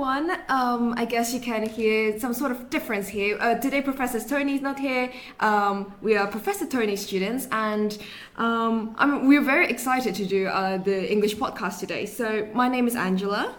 everyone. Um, I guess you can hear some sort of difference here. Uh, today, Professor Tony is not here. Um, we are Professor Tony students, and um, I'm, we're very excited to do uh, the English podcast today. So, my name is Angela.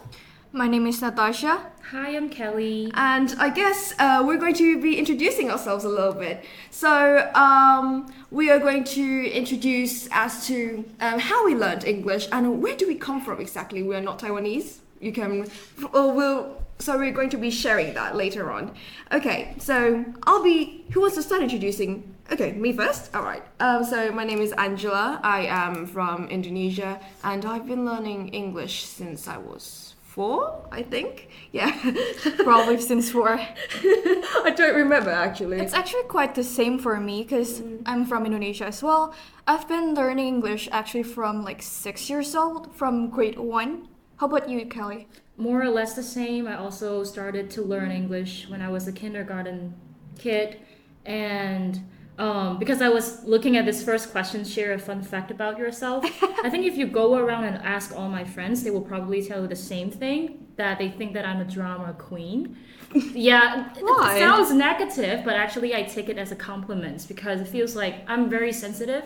My name is Nathasya. Hi, I'm Kelly. And I guess uh, we're going to be introducing ourselves a little bit. So um, we are going to introduce as to um, how we learned English and where do we come from exactly. We are not Taiwanese. You can, or we'll. So we're going to be sharing that later on. Okay, so I'll be. Who wants to start introducing? Okay, me first. All right. Um, so my name is Angela. I am from Indonesia, and I've been learning English since I was four, I think. Yeah. Probably since four. I don't remember actually. It's actually quite the same for me because mm. I'm from Indonesia as well. I've been learning English actually from like six years old, from grade one. How about you, Kelly? More or less the same. I also started to learn English when I was a kindergarten kid. And um, because I was looking at this first question, share a fun fact about yourself. I think if you go around and ask all my friends, they will probably tell you the same thing that they think that I'm a drama queen. yeah, Why? it sounds negative, but actually I take it as a compliment because it feels like I'm very sensitive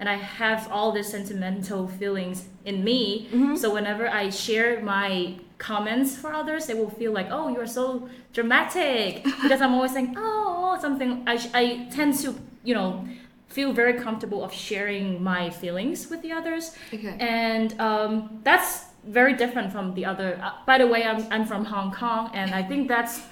and I have all these sentimental feelings in me. Mm-hmm. So whenever I share my comments for others, they will feel like, oh, you're so dramatic because I'm always saying, oh, something. I, I tend to, you know, feel very comfortable of sharing my feelings with the others. Okay. And um, that's very different from the other. Uh, by the way, I'm, I'm from Hong Kong, and I think that's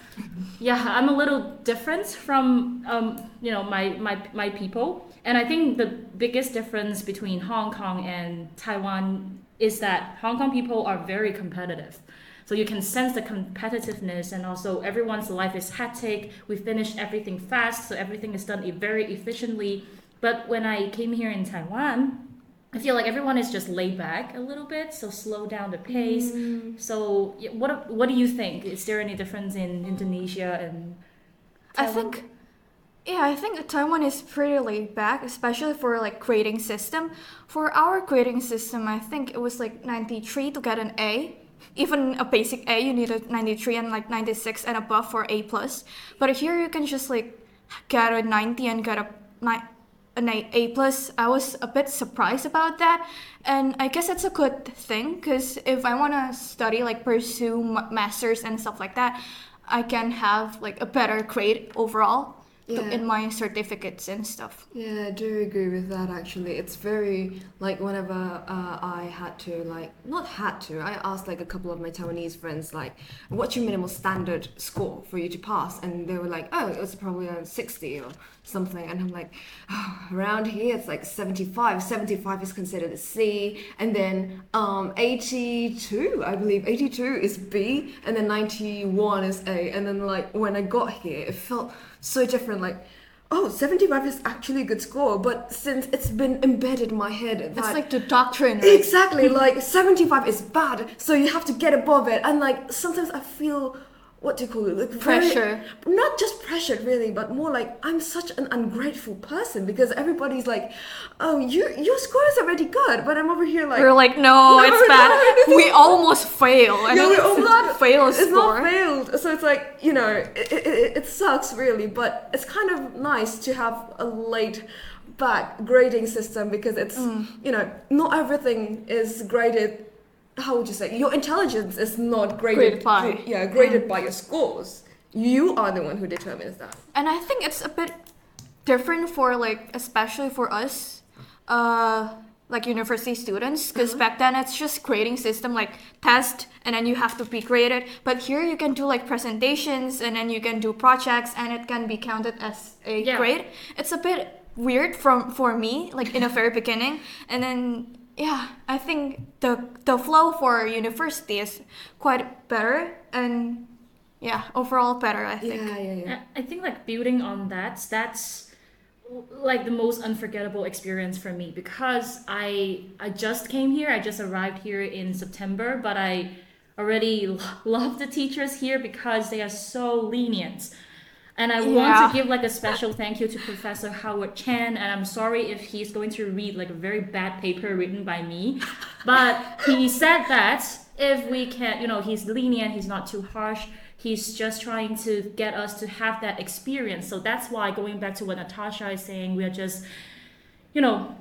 yeah, I'm a little different from um, you know my, my my people. And I think the biggest difference between Hong Kong and Taiwan is that Hong Kong people are very competitive. So you can sense the competitiveness, and also everyone's life is hectic. We finish everything fast, so everything is done very efficiently. But when I came here in Taiwan, I feel like everyone is just laid back a little bit, so slow down the pace. Mm. So, what what do you think? Is there any difference in Indonesia and? Taiwan? I think, yeah, I think Taiwan is pretty laid back, especially for like grading system. For our grading system, I think it was like ninety three to get an A even a basic A, you need a 93 and like 96 and above for A plus. But here you can just like get a 90 and get a an A, a plus. I was a bit surprised about that, and I guess that's a good thing because if I want to study like pursue masters and stuff like that, I can have like a better grade overall yeah. in my certificates and stuff. Yeah, I do agree with that actually. It's very like whenever uh, I had to like not had to, I asked like a couple of my Taiwanese friends like, what's your minimal standard score for you to pass? And they were like, oh, it was probably around 60 or something. And I'm like, oh, around here it's like 75. 75 is considered a C, and then um 82, I believe 82 is B, and then 91 is A. And then like when I got here, it felt so different. Like, oh, 75 is actually a good score, but since it's been embedded in my head, that, it's like the doctrine. Right? Exactly, like 75 is bad, so you have to get above it. And like sometimes I feel what do you call it? Like pressure. Very, not just pressure, really, but more like I'm such an ungrateful person because everybody's like, "Oh, you your score is already good," but I'm over here like we're like, "No, no it's bad. No, we almost fail." I yeah, we almost not fail. It's score. not failed. So it's like you know, it, it, it sucks really, but it's kind of nice to have a late back grading system because it's mm. you know not everything is graded how would you say your intelligence is not graded, graded by yeah graded mm. by your scores you are the one who determines that and i think it's a bit different for like especially for us uh like university students because uh-huh. back then it's just grading system like test and then you have to be graded but here you can do like presentations and then you can do projects and it can be counted as a yeah. grade it's a bit weird from for me like in the very beginning and then yeah, I think the the flow for university is quite better and yeah, overall better. I think. Yeah, yeah, yeah. I think like building on that, that's like the most unforgettable experience for me because I I just came here. I just arrived here in September, but I already love the teachers here because they are so lenient and I yeah. want to give like a special thank you to Professor Howard Chan. And I'm sorry if he's going to read like a very bad paper written by me. But he said that if we can, you know, he's lenient, he's not too harsh. He's just trying to get us to have that experience. So that's why going back to what Nathasya is saying, we are just, you know,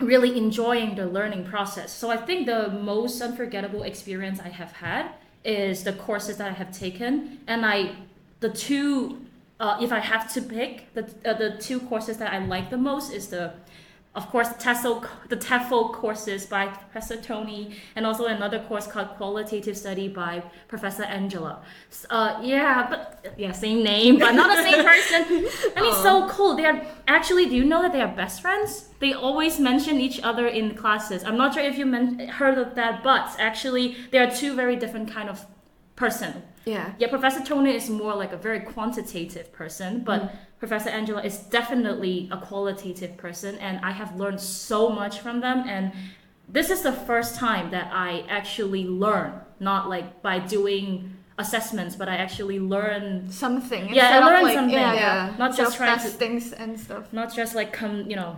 really enjoying the learning process. So I think the most unforgettable experience I have had is the courses that I have taken, and I the two uh, if I have to pick the uh, the two courses that I like the most is the of course TESOL, the TEFL courses by Professor Tony and also another course called Qualitative Study by Professor Angela. Uh, yeah, but yeah, same name, but not the same person. I mean, so cool. They are actually. Do you know that they are best friends? They always mention each other in classes. I'm not sure if you men- heard of that, but actually, they are two very different kind of person. Yeah. Yeah, Professor Tony is more like a very quantitative person, but Mm. Professor Angela is definitely a qualitative person, and I have learned so much from them. And this is the first time that I actually learn, not like by doing assessments, but I actually learn, Something. Yeah, I learned like, something. Yeah, Yeah. not just trying to, testings and stuff. not just like come, you know,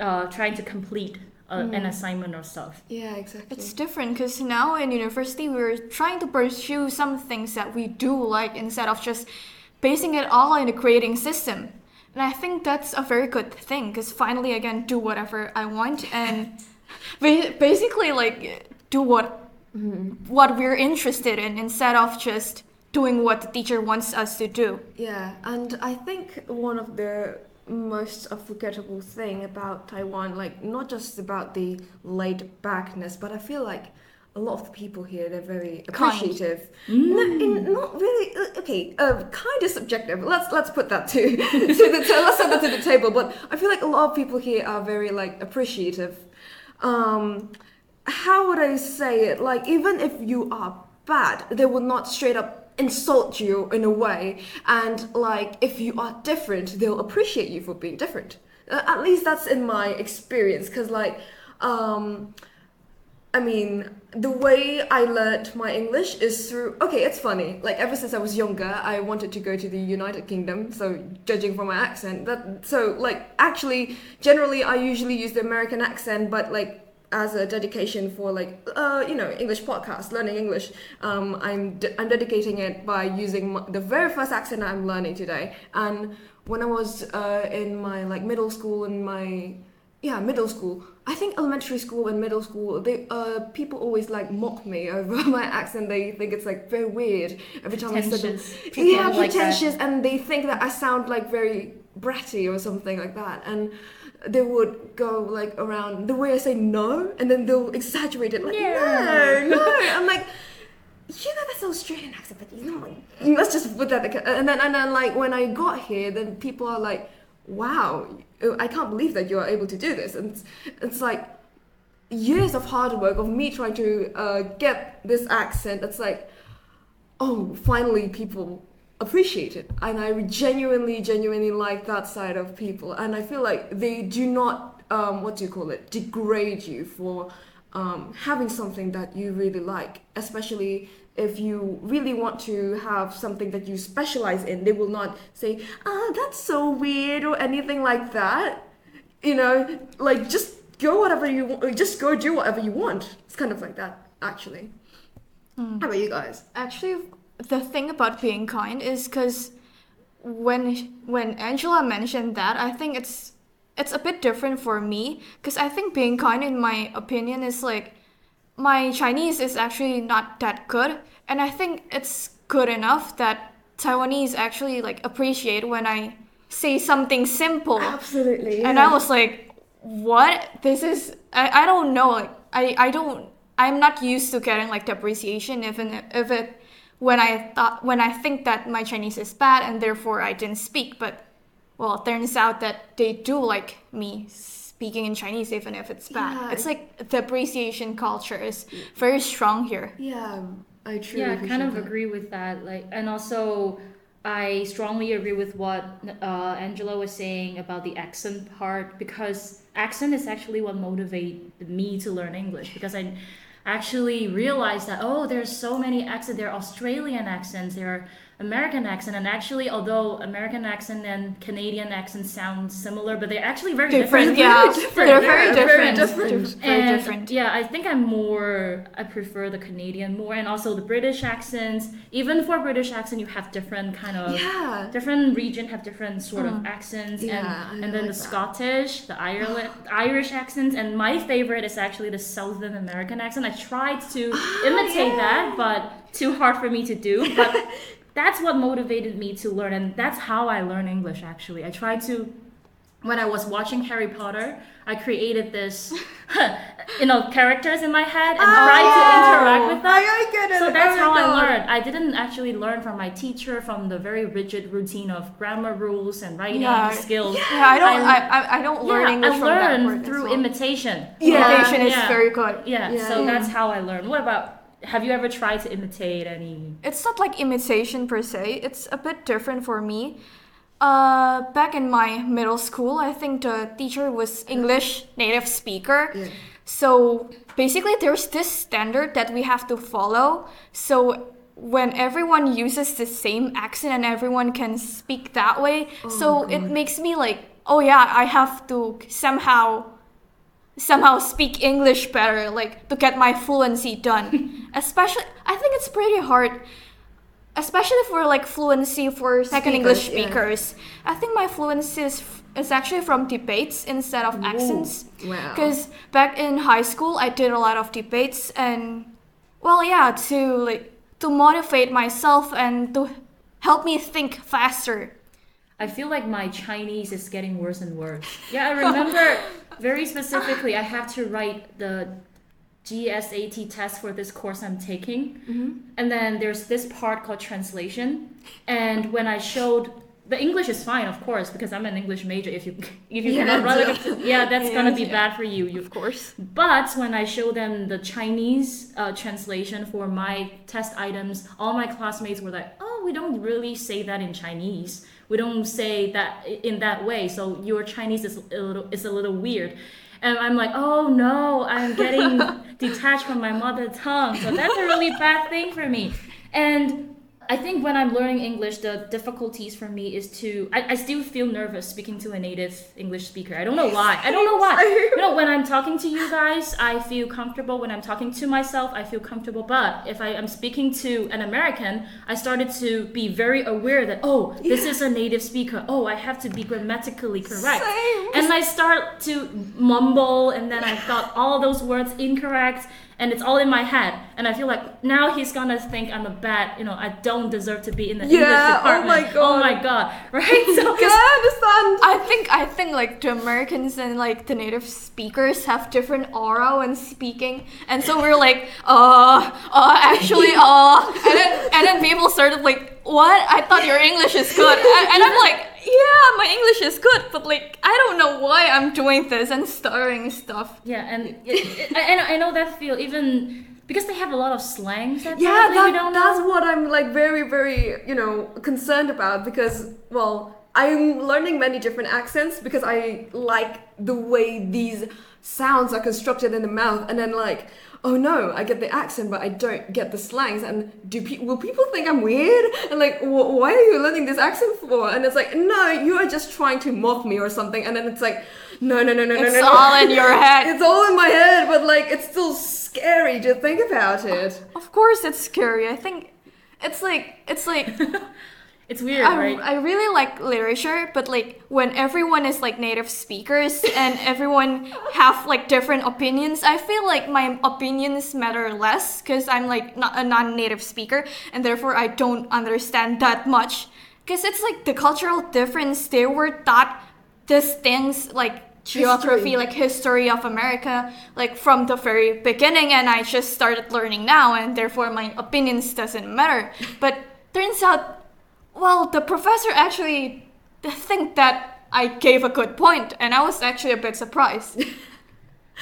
uh, trying to complete uh, an Mm. assignment or stuff. Yeah, exactly. It's different because now in university we're trying to pursue some things that we do like instead of just basing it all in a grading system. And I think that's a very good thing because finally I can do whatever I want and ba- basically like do what what we're interested in instead of just doing what the teacher wants us to do. Yeah, and I think one of the most unforgettable thing about Taiwan, like not just about the laid backness, but I feel like a lot of the people here they're very appreciative. No, in, not really. uh, Okay, uh, kind of subjective. Let's let's put that to to the to, let's set that to the table. But I feel like a lot of people here are very like appreciative. Um, how would I say it? Like even if you are bad, they will not straight up insult you in a way. And like if you are different, they'll appreciate you for being different. Uh, at least that's in my experience. Cause like, um, I mean, the way I learned my English is through. Okay, it's funny. Like ever since I was younger, I wanted to go to the United Kingdom. So judging from my accent, that so like actually, generally I usually use the American accent, but like as a dedication for like uh you know English podcast, learning English, um, I'm de- I'm dedicating it by using my, the very first accent I'm learning today. And when I was uh, in my like middle school and my yeah middle school i think elementary school and middle school they uh people always like mock me over my accent. They think it's like very weird. Every time i say them Pretentious. yeah Pretend like pretentious. And they think that i sound like very bratty or something like that and they would go like around the way i say no and then they'll exaggerate it like no no i'm like you know that's an Australian accent, but you know, let's just put that. And then, and then, like when I got here, then people are like, "Wow, I can't believe that you are able to do this." And it's, it's like years of hard work of me trying to uh, get this accent. It's like, oh, finally, people appreciate it, and I genuinely, genuinely like that side of people. And I feel like they do not, um, what do you call it, degrade you for um, having something that you really like, especially if you really want to have something that you specialize in. They will not say, "Ah, that's so weird" or anything like that. You know, like just go whatever you want. Just go do whatever you want. It's kind of like that, actually. How about you guys? Actually, the thing about being kind is because when when Angela mentioned that, I think it's it's a bit different for me because I think being kind, in my opinion, is like my Chinese is actually not that good, and I think it's good enough that Taiwanese actually like appreciate when I say something simple. Absolutely. And I was like, what? This is I, I don't know. Like I, I don't I'm not used to getting like the appreciation even if it when I thought when I think that my Chinese is bad and therefore I didn't speak. But well it turns out that they do like me speaking in Chinese even if it's bad. Yeah, it's like the appreciation culture is very strong here. yeah, I truly yeah, I kind of that. agree with that. Like, and also, I strongly agree with what uh, Angela was saying about the accent part because accent is actually what motivated me to learn English because I actually realize that oh, there's so many accents. There are Australian accents, there are American accent. And actually, although American accent and Canadian accent sound similar, but they're actually very different. different. Yeah, different, they're yeah, very very different. different. Very and different. yeah, I think I'm more. I prefer the Canadian more, and also the British accents. Even for British accent, you have different kind of Yeah. different region have different sort of uh-huh. accents, Yeah, I and and then like the that. Scottish, the Ireland, Irish accents, and my favorite is actually the Southern American accent. I tried to ah, imitate yeah. that, but too hard for me to do. But that's what motivated me to learn, and that's how I learn English. Actually, I tried to when I was watching Harry Potter, I created this, you know, characters in my head and oh, tried to interact with them. I, get it. So that's Oh how I learned. I didn't actually learn from my teacher from the very rigid routine of grammar rules and writing Yeah. skills. Yeah, I don't. I- I, I, don't learn yeah, English I from that learned through well. imitation. Yeah. Imitation is very good. Yeah, Yeah. so that's how I learned. What about? Have you ever tried to imitate any? It's not like imitation per se. It's a bit different for me. Uh, back in my middle school, I think the teacher was English native speaker. Yeah. So basically, there's this standard that we have to follow. So when everyone uses the same accent and everyone can speak that way, so it makes me like, oh yeah, I have to somehow somehow speak English better, like to get my fluency done. Especially, I think it's pretty hard, especially for like fluency for second English Speakers, yeah. I think my fluency is, is actually from debates instead of accents. Wow. Because back in high school, I did a lot of debates, and well, yeah, to like to motivate myself and to help me think faster. I feel like my Chinese is getting worse and worse. Yeah, I remember very specifically. I have to write the GSAT test for this course I'm taking, and then there's this part called translation. And when I showed the English is fine, of course, because I'm an English major. If you if you Yeah, cannot run duh. it, yeah, that's gonna be Yeah. bad for you. You Of course. but when I show them the Chinese uh, translation for my test items, all my classmates were like, "Oh, we don't really say that in Chinese. We don't say that in that way. So your Chinese is a little is a little weird." And I'm like, "Oh no, I'm getting detached from my mother tongue. So that's a really bad thing for me." And I think when I'm learning English, the difficulties for me is to I, I still feel nervous speaking to a native English speaker. I don't know why. I don't know why. You know, when I'm talking to you guys, I feel comfortable. When I'm talking to myself, I feel comfortable. But if I am speaking to an American, I started to be very aware that oh, this is a native speaker. Oh, I have to be grammatically correct. Same. And I start to mumble, and then I got all those words incorrect, and it's all in my head. And I feel like now he's gonna think I'm a bad, you know, I don't deserve to be in the English Yeah, oh department. my Oh God. my god! Right? So Yeah, I understand. I think I think like the Americans and like the native speakers have different aura when speaking, and so we're like, uh, uh, actually, uh, and then and then people started like, what? I thought your English is good, and, and I'm like, yeah, my English is good, but like I don't know why I'm doing this and stuttering stuff. Yeah, and it, it, and I know that feel even because they have a lot of slangs that Yeah, that, that's know. what I'm like very, very, you know, concerned about because, well, I'm learning many different accents because I like the way these sounds are constructed in the mouth, and then like, oh no, I get the accent, but I don't get the slangs. And do pe- will people think I'm weird? And like, wh- why are you learning this accent for? And it's like, no, you are just trying to mock me or something. And then it's like, no, no, no, no, no, It's no, no. all in your head. It's all in my head, but like, it's still scary to think about it. Of course, it's scary. I think it's like it's like It's weird, I, right? I really like literature, but like when everyone is like native speakers and everyone have like different opinions, I feel like my opinions matter less because I'm like not a non-native speaker and therefore I don't understand that much. Because it's like the cultural difference. They were taught these things like geography, History. like history of America, like from the very beginning, and I just started learning now, and therefore my opinions doesn't matter. But turns out well, the professor actually think that I gave a good point, and I was actually a bit surprised.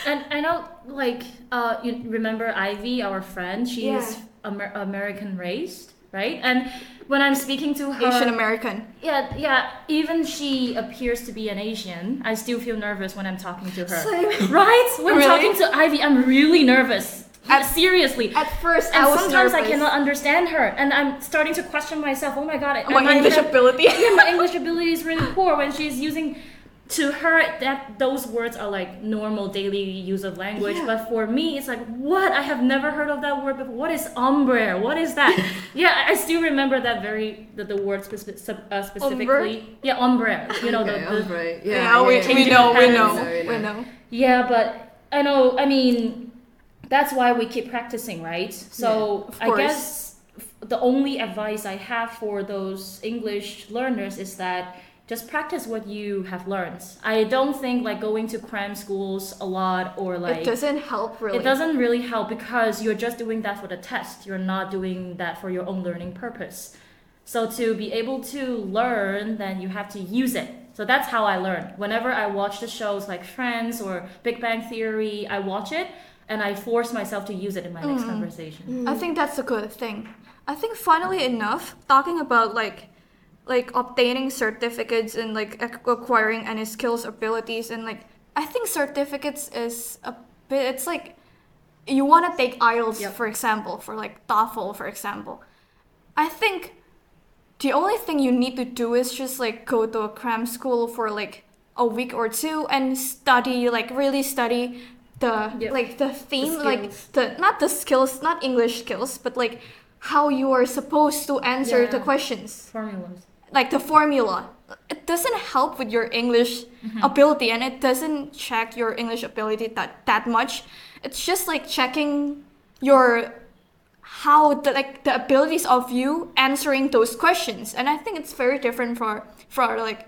And I know, like, uh, you remember Ivy, our friend? She is Yeah. Amer- American raised, right? And when I'm speaking to her, Asian American. yeah, yeah, even she appears to be an Asian. I still feel nervous when I'm talking to her. Same. Right? When Really? talking to Ivy, I'm really nervous. Yeah, seriously. At first, and I was sometimes I cannot understand her, and I'm starting to question myself. Oh my god, My I English ability. yeah, my English ability is really poor when she's using. To her, that those words are like normal daily use of language, Yeah. but for me, it's like what I have never heard of that word before. What is ombre? What is that? yeah, I- still remember that very the, the word speci- uh, specifically. Yeah, ombre. You know okay, the, the right. Yeah, Yeah, we, yeah, we Changing know, we know, we know. Yeah, but I know. I mean, that's why we keep practicing, right? So of I guess the only advice I have for those English learners is that just practice what you have learned. I don't think like going to cram schools a lot or like it doesn't help really. it doesn't really help because you're just doing that for the test. You're not doing that for your own learning purpose. So to be able to learn, then you have to use it. So that's how I learn. Whenever I watch the shows like Friends or Big Bang Theory, I watch it and I force myself to use it in my next mm. conversation. Mm. I think that's a good thing. I think funnily enough, talking about like like obtaining certificates and like acquiring any skills, abilities, and like I think certificates is a bit. It's like you want to take IELTS Yep. for example, for like TOEFL for example. I think the only thing you need to do is just like go to a cram school for like a week or two and study like really study the Yep. like the theme like the not the skills not english skills but like how you are supposed to answer the questions. Formulas. like the formula. It doesn't help with your english mm-hmm. ability and it doesn't check your english ability that that much. It's just like checking your how the like the abilities of you answering those questions. And i think it's very different for for like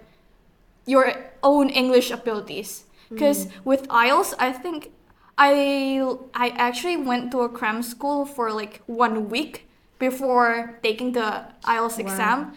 your own english abilities. Because mm. with ielts i think i i actually went to a cram school for like one week before taking the ielts exam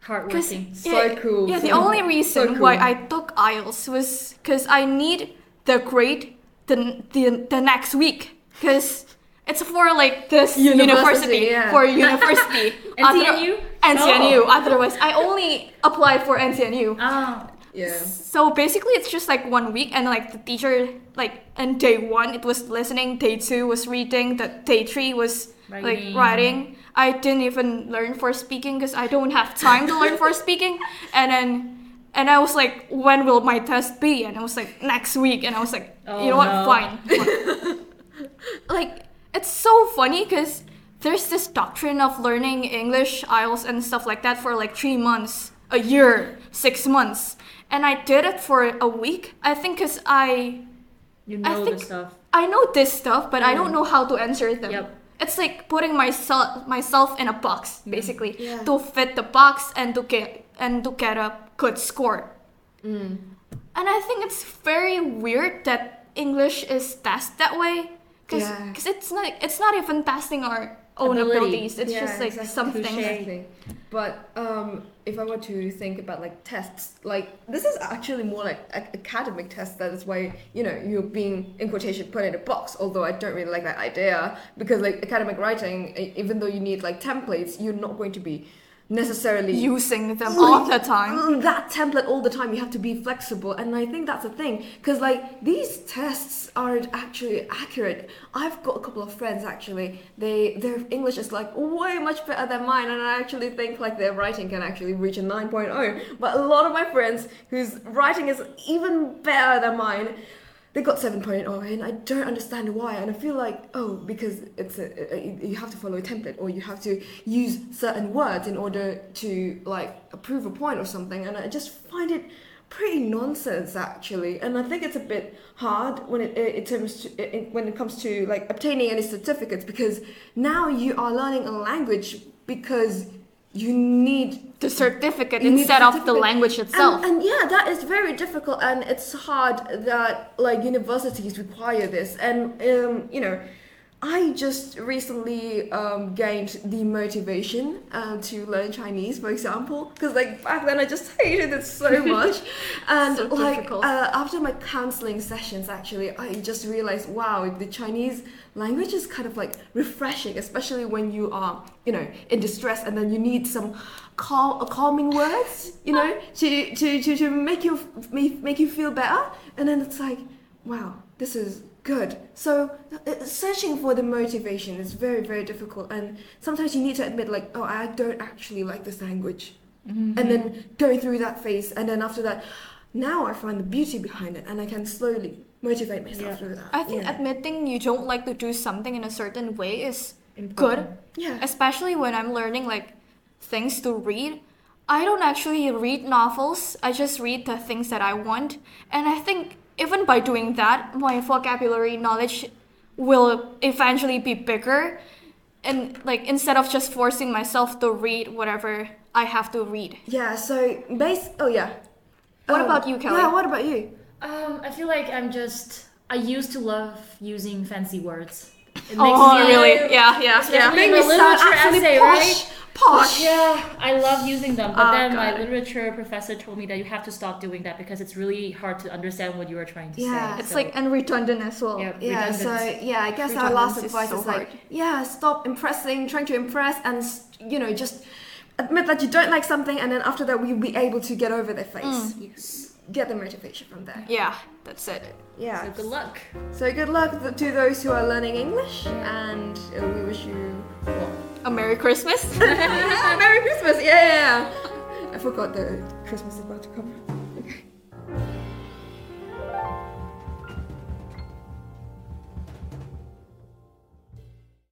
because Hardworking. So cool, yeah, the only so reason why. I took IELTS was because I need the grade the the, the next week because it's for like this University, university, yeah. for university. NTNU? NTNU. Oh. Otherwise, I only applied for NTNU. Ah, Yeah. So basically, it's just like one week, and like the teacher, like in day one, it was listening. Day two was reading. The day three was Writing. like writing. I didn't even learn for speaking because I don't have time to learn for speaking. And then, and I was like, when will my test be? And I was like, next week. And I was like, Oh, you know what? Fine. fine. like it's so funny because there's this doctrine of learning English, IELTS, and stuff like that for like three months, a year, six months, and I did it for a week. I think because I you I know think- the stuff. I know this stuff, but I don't know how to answer them. Yep. It's like putting myself myself in a box, basically, Yeah. to fit the box and to get and to get a good score. Mm. And I think it's very weird that English is tested that way, because Yeah. it's not it's not even testing our own Ability. abilities. It's Yeah, just like exactly. something. Touche. Exactly. But um, if I were to think about like tests, like this is actually more like a- academic test. That is why you know you're being in quotation put in a box. Although I don't really like that idea because like academic writing, e- even though you need like templates, you're not going to be necessarily Using them all the time. Mm, that template all the time you have to be flexible and i think that's the thing because like these tests aren't actually accurate. I've got a couple of friends actually. They their english is like way much better than mine and i actually think like their writing can actually reach a 9.0 but a lot of my friends whose writing is even better than mine they got 7.0 and I don't understand why. And I feel like oh because it's a, a, you have to follow a template or you have to use certain words in order to like prove a point or something. And I just find it pretty nonsense actually. And I think it's a bit hard when it it, comes to it, when it comes to like obtaining any certificates because now you are learning a language because you need The certificate you instead a of the language itself. And, and yeah, that is very difficult, and it's hard that like universities require this. And um, you know, I just recently um, gained the motivation uh, to learn Chinese, for example, because like back then I just hated it so much, and So like uh, after my counseling sessions, actually, I just realized, wow, the Chinese language is kind of like refreshing, especially when you are, you know, in distress and then you need some cal- calming words, you know, to, to, to, to make you make, make you feel better. And then it's like, wow, this is Good. So uh, searching for the motivation is very, very difficult, and sometimes you need to admit, like, oh, I don't actually like this language, Mm-hmm. and then going through that phase, and then after that, now I find the beauty behind it, and I can slowly motivate myself Yeah. through that. I think yeah. admitting you don't like to do something in a certain way is Important. good, yeah. especially when I'm learning like things to read. I don't actually read novels. I just read the things that I want, and I think even by doing that, my vocabulary knowledge will eventually be bigger. And like instead of just forcing myself to read whatever I have to read. Yeah. So base. Oh yeah. What Oh, about you, Kelly? Yeah. What about you? Um, I feel like I'm just. I used to love using fancy words. It Oh, me- really? Yeah, yeah, yeah. Especially Make in me the sound literature essay, posh. right? Posh. Yeah, I love using them, but Oh, then my God. literature professor told me that you have to stop doing that because it's really hard to understand what you are trying to Yeah. say. It's So, like and redundant as well. yeah, Yeah, so yeah, I guess our last Redundancy is advice so is like, yeah, stop impressing, trying to impress, and you know, just admit that you don't like something, and then after that, we'll be able to get over their face, yes. Get the motivation from there. Yeah, that's it. Yeah. So good luck. So good luck to those who are learning English, and we wish you well, A Merry Christmas. Merry Christmas. Yeah, yeah, yeah. I forgot the Christmas is about to come.